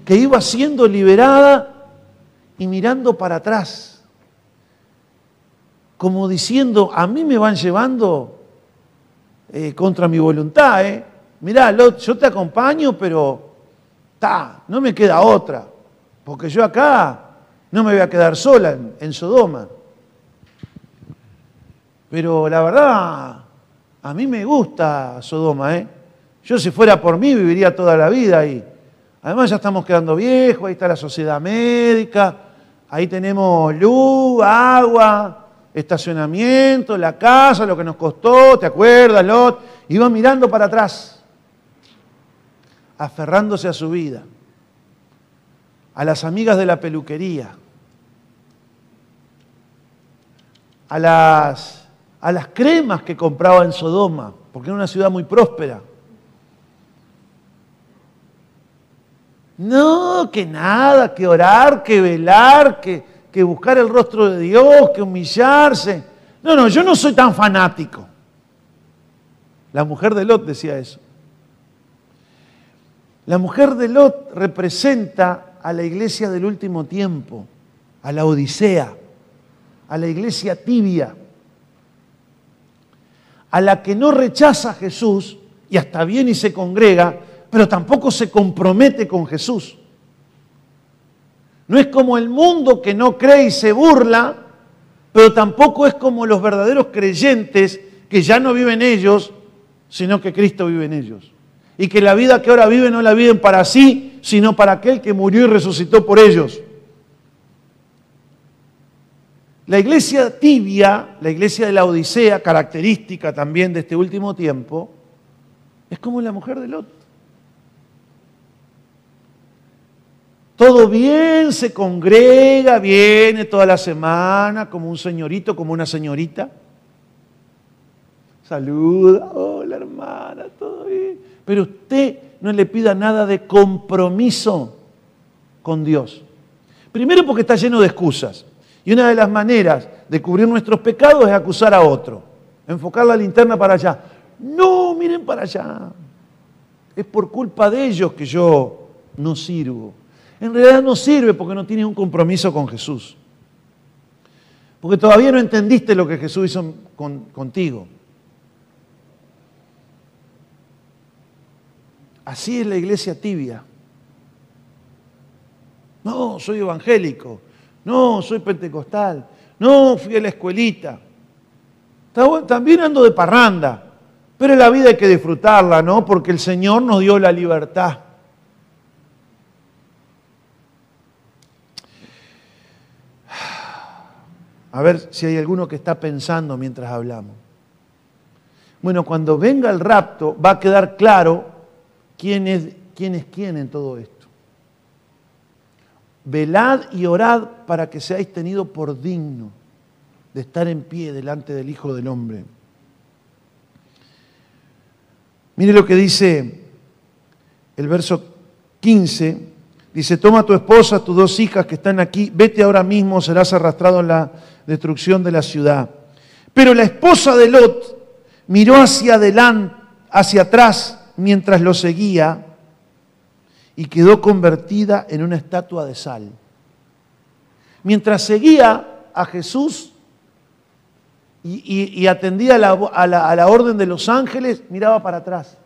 que iba siendo liberada y mirando para atrás, como diciendo, a mí me van llevando eh, contra mi voluntad. ¿eh? Mirá, Lot, yo te acompaño, pero no me queda otra, porque yo acá no me voy a quedar sola en Sodoma. Pero la verdad, a mí me gusta Sodoma, ¿eh? Yo si fuera por mí viviría toda la vida ahí. Además ya estamos quedando viejos, ahí está la sociedad médica, ahí tenemos luz, agua, estacionamiento, la casa, lo que nos costó, ¿te acuerdas, Lot? Iba mirando para atrás, aferrándose a su vida, a las amigas de la peluquería, a las a las cremas que compraba en Sodoma, porque era una ciudad muy próspera. No, que nada, que orar, que velar, que, que buscar el rostro de Dios, que humillarse. No, no, yo no soy tan fanático. La mujer de Lot decía eso. La mujer de Lot representa a la iglesia del último tiempo, a la Odisea, a la iglesia tibia a la que no rechaza a Jesús y hasta viene y se congrega, pero tampoco se compromete con Jesús. No es como el mundo que no cree y se burla, pero tampoco es como los verdaderos creyentes que ya no viven ellos, sino que Cristo vive en ellos. Y que la vida que ahora viven no la viven para sí, sino para aquel que murió y resucitó por ellos. La iglesia tibia, la iglesia de la Odisea, característica también de este último tiempo, es como la mujer de Lot. Todo bien, se congrega, viene toda la semana como un señorito, como una señorita. Saluda, hola hermana, todo. Pero usted no le pida nada de compromiso con Dios. Primero porque está lleno de excusas. Y una de las maneras de cubrir nuestros pecados es acusar a otro, enfocar la linterna para allá. No, miren para allá. Es por culpa de ellos que yo no sirvo. En realidad no sirve porque no tienes un compromiso con Jesús. Porque todavía no entendiste lo que Jesús hizo contigo. Así es la iglesia tibia. No, soy evangélico. No, soy pentecostal. No, fui a la escuelita. También ando de parranda. Pero la vida hay que disfrutarla, ¿no? Porque el Señor nos dio la libertad. A ver si hay alguno que está pensando mientras hablamos. Bueno, cuando venga el rapto va a quedar claro quién es quién, es quién en todo esto. Velad y orad para que seáis tenidos por digno de estar en pie delante del Hijo del Hombre. Mire lo que dice el verso 15. Dice, toma tu esposa, tus dos hijas que están aquí, vete ahora mismo, serás arrastrado en la destrucción de la ciudad. Pero la esposa de Lot miró hacia adelante, hacia atrás, mientras lo seguía, y quedó convertida en una estatua de sal. Mientras seguía a Jesús y, atendía a la orden de los ángeles, miraba para atrás.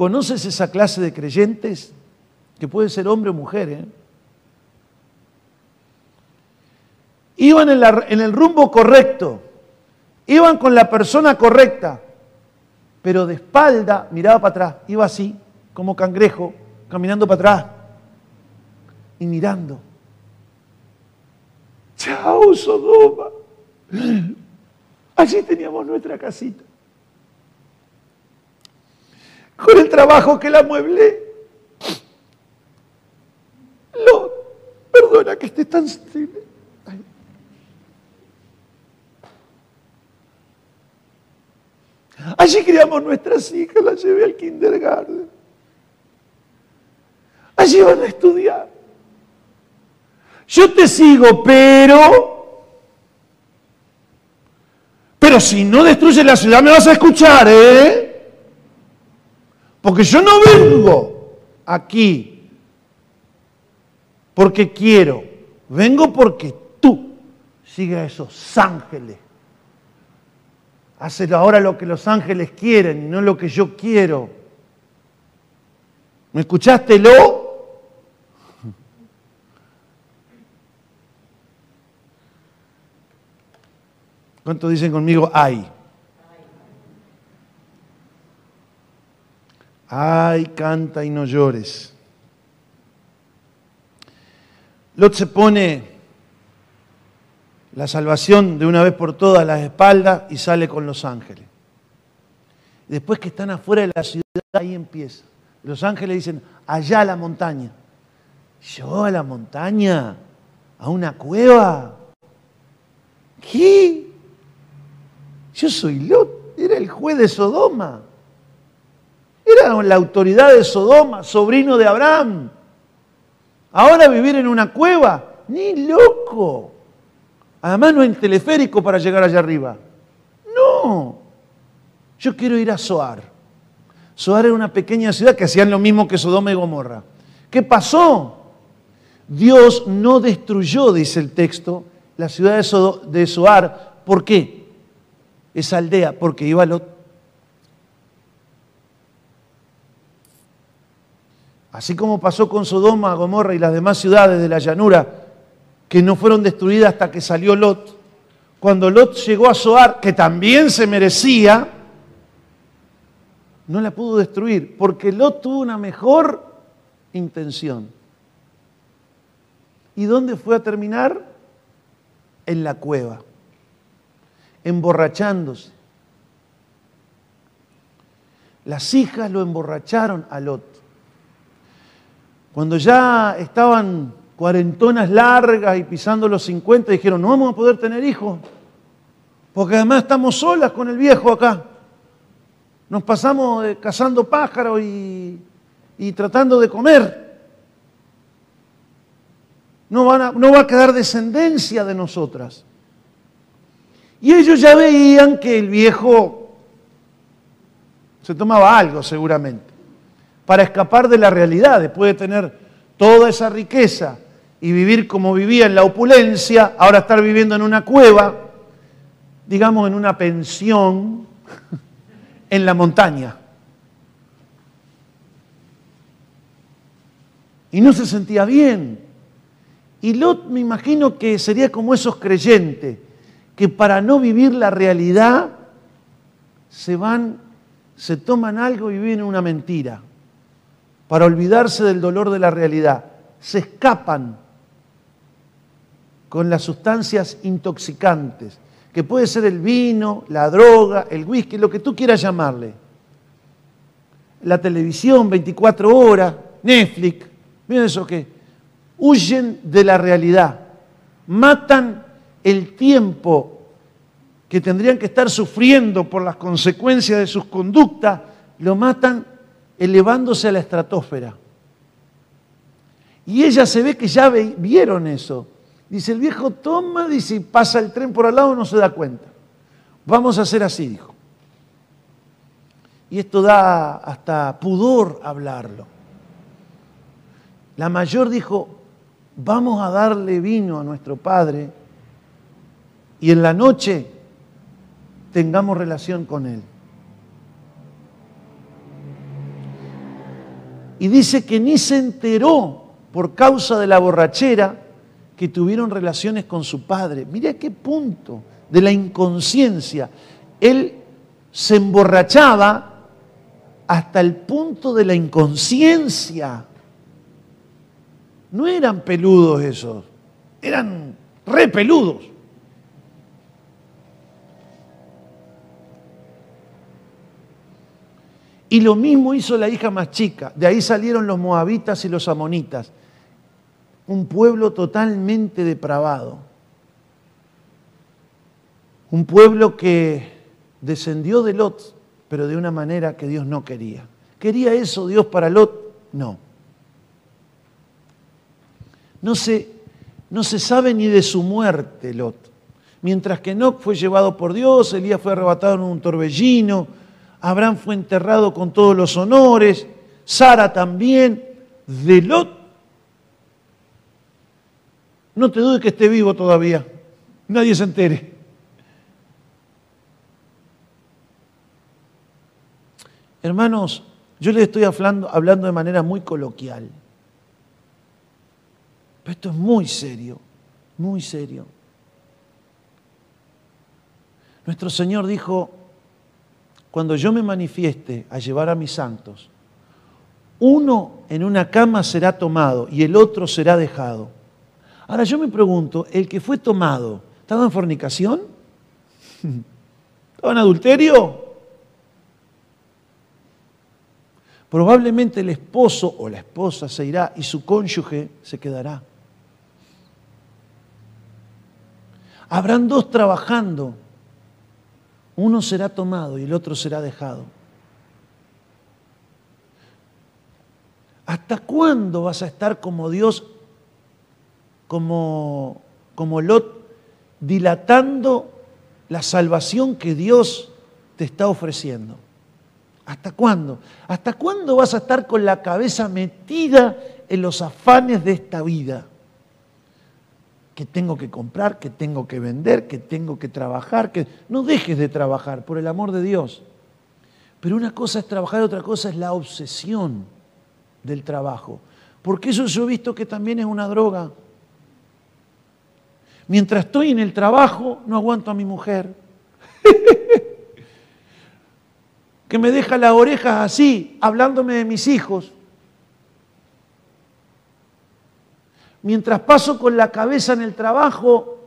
¿Conoces esa clase de creyentes? Que puede ser hombre o mujer. ¿eh? Iban en, en el rumbo correcto, iban con la persona correcta, pero de espalda miraba para atrás, iba así, como cangrejo, caminando para atrás y mirando. Chao, Sodoma. Allí teníamos nuestra casita con el trabajo que la mueble. Lo, perdona que esté tan sensible. Allí criamos nuestras hijas, las llevé al kindergarten. Allí van a estudiar. Yo te sigo, pero... Pero si no destruyes la ciudad me vas a escuchar, ¿eh? Porque yo no vengo aquí porque quiero, vengo porque tú sigues a esos ángeles. Haces ahora lo que los ángeles quieren y no lo que yo quiero. ¿Me escuchaste, lo? ¿Cuántos dicen conmigo? Ay. Ay, canta y no llores. Lot se pone la salvación de una vez por todas las espaldas y sale con los ángeles. Después que están afuera de la ciudad, ahí empieza. Los ángeles dicen, allá a la montaña. ¿Yo a la montaña? ¿A una cueva? ¿Qué? Yo soy Lot, era el juez de Sodoma. Era la autoridad de Sodoma, sobrino de Abraham. Ahora vivir en una cueva, ni loco. Además no hay teleférico para llegar allá arriba. No. Yo quiero ir a Soar. Soar era una pequeña ciudad que hacían lo mismo que Sodoma y Gomorra. ¿Qué pasó? Dios no destruyó, dice el texto, la ciudad de Soar. ¿Por qué? Esa aldea, porque iba Lot Así como pasó con Sodoma, Gomorra y las demás ciudades de la llanura, que no fueron destruidas hasta que salió Lot. Cuando Lot llegó a Zoar, que también se merecía, no la pudo destruir, porque Lot tuvo una mejor intención. ¿Y dónde fue a terminar? En la cueva, emborrachándose. Las hijas lo emborracharon a Lot. Cuando ya estaban cuarentonas largas y pisando los 50, dijeron, no vamos a poder tener hijos, porque además estamos solas con el viejo acá. Nos pasamos cazando pájaros y, tratando de comer. No, no va a quedar descendencia de nosotras. Y ellos ya veían que el viejo se tomaba algo seguramente para escapar de la realidad, después de tener toda esa riqueza y vivir como vivía en la opulencia, ahora estar viviendo en una cueva, digamos en una pensión en la montaña. Y no se sentía bien. Y Lot me imagino que sería como esos creyentes que para no vivir la realidad se van, se toman algo y viven una mentira para olvidarse del dolor de la realidad. Se escapan con las sustancias intoxicantes, que puede ser el vino, la droga, el whisky, lo que tú quieras llamarle. La televisión, 24 horas, Netflix, miren eso que huyen de la realidad, matan el tiempo que tendrían que estar sufriendo por las consecuencias de sus conductas, lo matan elevándose a la estratosfera. Y ella se ve que ya vieron eso. Dice, el viejo toma, dice, pasa el tren por al lado, no se da cuenta. Vamos a hacer así, dijo. Y esto da hasta pudor hablarlo. La mayor dijo, vamos a darle vino a nuestro padre y en la noche tengamos relación con él. Y dice que ni se enteró por causa de la borrachera que tuvieron relaciones con su padre. Mire a qué punto de la inconsciencia. Él se emborrachaba hasta el punto de la inconsciencia. No eran peludos esos, eran re peludos. Y lo mismo hizo la hija más chica. De ahí salieron los moabitas y los amonitas. Un pueblo totalmente depravado. Un pueblo que descendió de Lot, pero de una manera que Dios no quería. ¿Quería eso Dios para Lot? No. No se, no se sabe ni de su muerte Lot. Mientras que Enoch fue llevado por Dios, Elías fue arrebatado en un torbellino, Abraham fue enterrado con todos los honores, Sara también, de Lot. No te dudes que esté vivo todavía, nadie se entere. Hermanos, yo les estoy hablando, hablando de manera muy coloquial, pero esto es muy serio, muy serio. Nuestro Señor dijo, cuando yo me manifieste a llevar a mis santos, uno en una cama será tomado y el otro será dejado. Ahora yo me pregunto, ¿el que fue tomado estaba en fornicación? ¿Estaba en adulterio? Probablemente el esposo o la esposa se irá y su cónyuge se quedará. Habrán dos trabajando uno será tomado y el otro será dejado. ¿Hasta cuándo vas a estar como Dios, como, como Lot, dilatando la salvación que Dios te está ofreciendo? ¿Hasta cuándo? ¿Hasta cuándo vas a estar con la cabeza metida en los afanes de esta vida? que tengo que comprar, que tengo que vender, que tengo que trabajar, que no dejes de trabajar, por el amor de Dios. Pero una cosa es trabajar otra cosa es la obsesión del trabajo. Porque eso yo he visto que también es una droga. Mientras estoy en el trabajo, no aguanto a mi mujer. que me deja las orejas así, hablándome de mis hijos. mientras paso con la cabeza en el trabajo,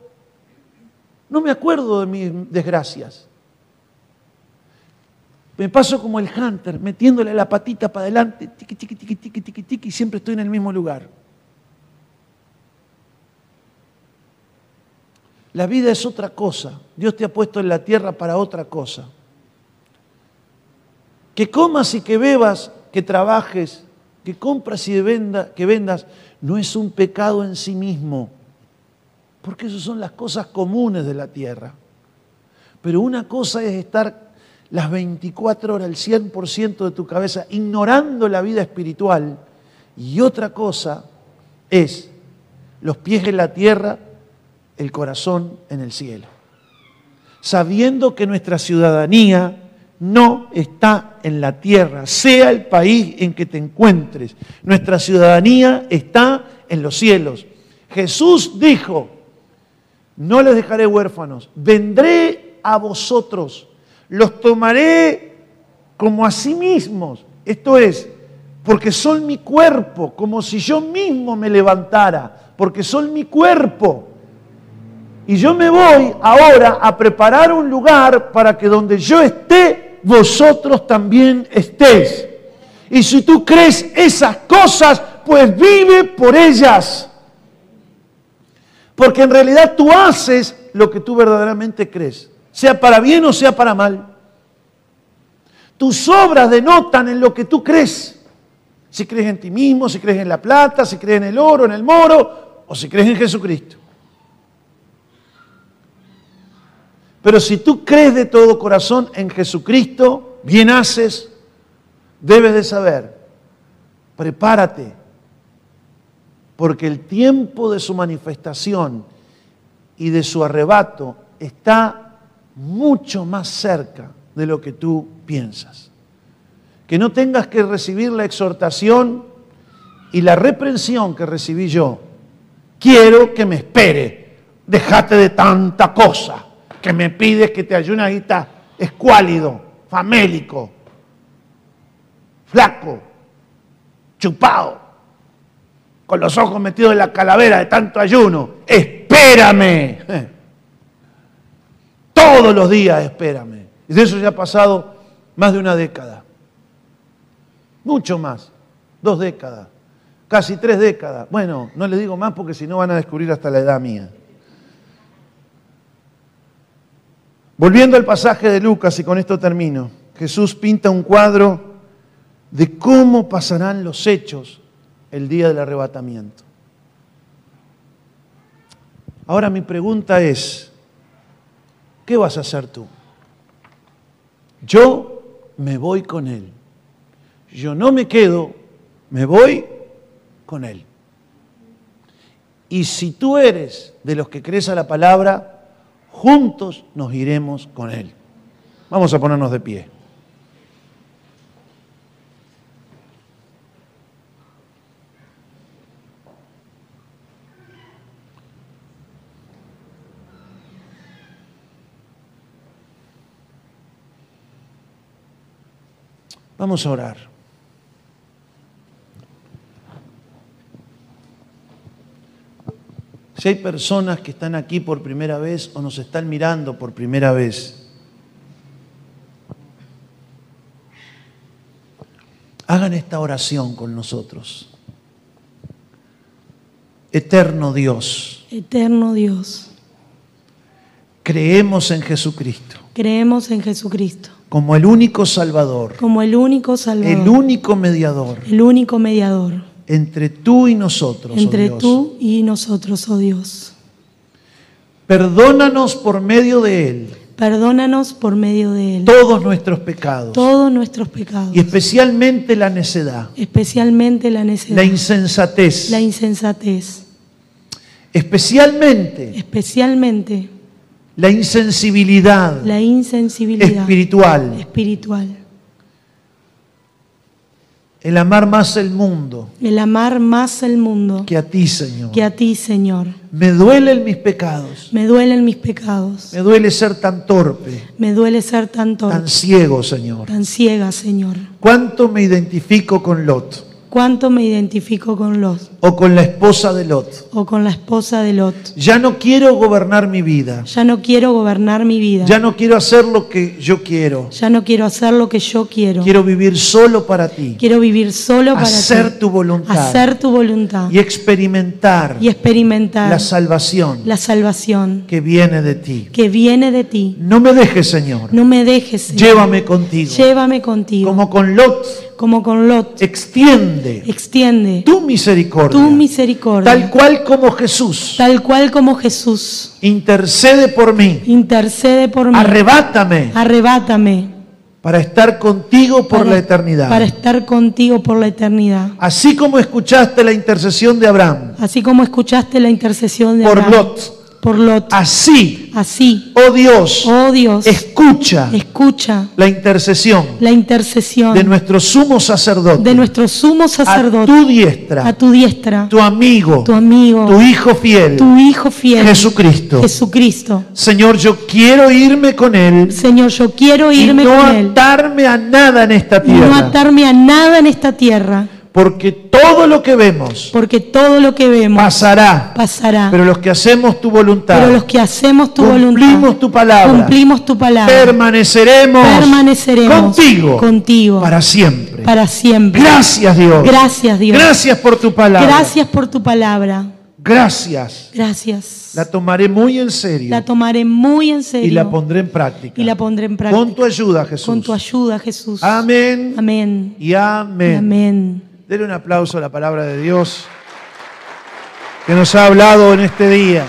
no me acuerdo de mis desgracias. Me paso como el hunter, metiéndole la patita para adelante, tiqui, tiqui, tiqui, tiqui, tiqui, tiqui, y siempre estoy en el mismo lugar. La vida es otra cosa. Dios te ha puesto en la tierra para otra cosa. Que comas y que bebas, que trabajes, que compras y venda, que vendas, no es un pecado en sí mismo, porque esas son las cosas comunes de la tierra. Pero una cosa es estar las 24 horas, el 100% de tu cabeza, ignorando la vida espiritual, y otra cosa es los pies en la tierra, el corazón en el cielo. Sabiendo que nuestra ciudadanía no está en la tierra, sea el país en que te encuentres. Nuestra ciudadanía está en los cielos. Jesús dijo, no les dejaré huérfanos, vendré a vosotros, los tomaré como a sí mismos. Esto es, porque son mi cuerpo, como si yo mismo me levantara, porque son mi cuerpo. Y yo me voy ahora a preparar un lugar para que donde yo esté, vosotros también estéis. Y si tú crees esas cosas, pues vive por ellas. Porque en realidad tú haces lo que tú verdaderamente crees, sea para bien o sea para mal. tus obras denotan en lo que tú crees. Si crees en ti mismo, si crees en la plata, si crees en el oro, en el moro, o si crees en Jesucristo. Pero si tú crees de todo corazón en Jesucristo, bien haces, debes de saber, prepárate, porque el tiempo de su manifestación y de su arrebato está mucho más cerca de lo que tú piensas. Que no tengas que recibir la exhortación y la reprensión que recibí yo. Quiero que me espere. Déjate de tanta cosa que me pides que te ayude ahorita escuálido, famélico, flaco, chupado, con los ojos metidos en la calavera de tanto ayuno. Espérame. Todos los días espérame. Y de eso ya ha pasado más de una década. Mucho más. Dos décadas. Casi tres décadas. Bueno, no le digo más porque si no van a descubrir hasta la edad mía. Volviendo al pasaje de Lucas, y con esto termino, Jesús pinta un cuadro de cómo pasarán los hechos el día del arrebatamiento. Ahora mi pregunta es, ¿qué vas a hacer tú? Yo me voy con Él. Yo no me quedo, me voy con Él. Y si tú eres de los que crees a la palabra, juntos nos iremos con Él. Vamos a ponernos de pie. Vamos a orar. Si hay personas que están aquí por primera vez o nos están mirando por primera vez, hagan esta oración con nosotros. Eterno Dios. Eterno Dios. Creemos en Jesucristo. Creemos en Jesucristo. Como el único Salvador. Como el único Salvador. El único mediador. El único mediador entre tú y nosotros. Oh entre tú y nosotros, oh Dios. Perdónanos por medio de Él. Perdónanos por medio de Él. Todos nuestros pecados. Todos nuestros pecados. Y especialmente la necedad. Especialmente la necedad. La insensatez. La insensatez. Especialmente. Especialmente. La insensibilidad. La insensibilidad. Espiritual. Espiritual. El amar más el mundo. El amar más el mundo. Que a ti, Señor. Que a ti, Señor. Me duelen mis pecados. Me duelen mis pecados. Me duele ser tan torpe. Me duele ser tan torpe. Tan ciego, Señor. Tan ciega, Señor. ¿Cuánto me identifico con Lot? ¿Cuánto me identifico con Lot? O con la esposa de Lot. O con la esposa de Lot. Ya no quiero gobernar mi vida. Ya no quiero gobernar mi vida. Ya no quiero hacer lo que yo quiero. Ya no quiero hacer lo que yo quiero. Quiero vivir solo para ti. Quiero vivir solo para hacer ti. tu voluntad. Hacer tu voluntad. Y experimentar. Y experimentar la salvación. La salvación que viene de ti. Que viene de ti. No me dejes, Señor. No me dejes. Señor. Llévame contigo. Llévame contigo. Como con Lot como con Lot. Extiende. Extiende. Tu misericordia. Tu misericordia. Tal cual como Jesús. Tal cual como Jesús. Intercede por mí. Intercede por mí. Arrebátame. Arrebátame. Para estar contigo por para, la eternidad. Para estar contigo por la eternidad. Así como escuchaste la intercesión de Abraham. Así como escuchaste la intercesión de por Abraham. Por Lot por Lot. Así, así, oh Dios, oh Dios, escucha, escucha la intercesión, la intercesión de nuestro sumo sacerdote, de nuestro sumo sacerdote, a tu diestra, a tu diestra, tu amigo, tu amigo, tu hijo fiel, tu hijo fiel, Jesucristo. Jesucristo. Señor, yo quiero irme con él. Señor, yo quiero irme y no con él. atarme a nada en esta tierra. Y no atarme a nada en esta tierra. Porque todo lo que vemos, porque todo lo que vemos pasará, pasará. Pero los que hacemos tu voluntad, pero los que hacemos tu cumplimos voluntad, tu palabra, cumplimos tu palabra, permaneceremos, permaneceremos contigo, contigo para siempre, para siempre. Gracias Dios, gracias Dios, gracias por tu palabra, gracias por tu palabra. Gracias. Gracias. La tomaré muy en serio. La tomaré muy en serio. Y la pondré en práctica. Y la pondré en práctica. Con tu ayuda, Jesús. Con tu ayuda, Jesús. Amén. Amén. Y amén. Y amén. Dele un aplauso a la palabra de Dios que nos ha hablado en este día.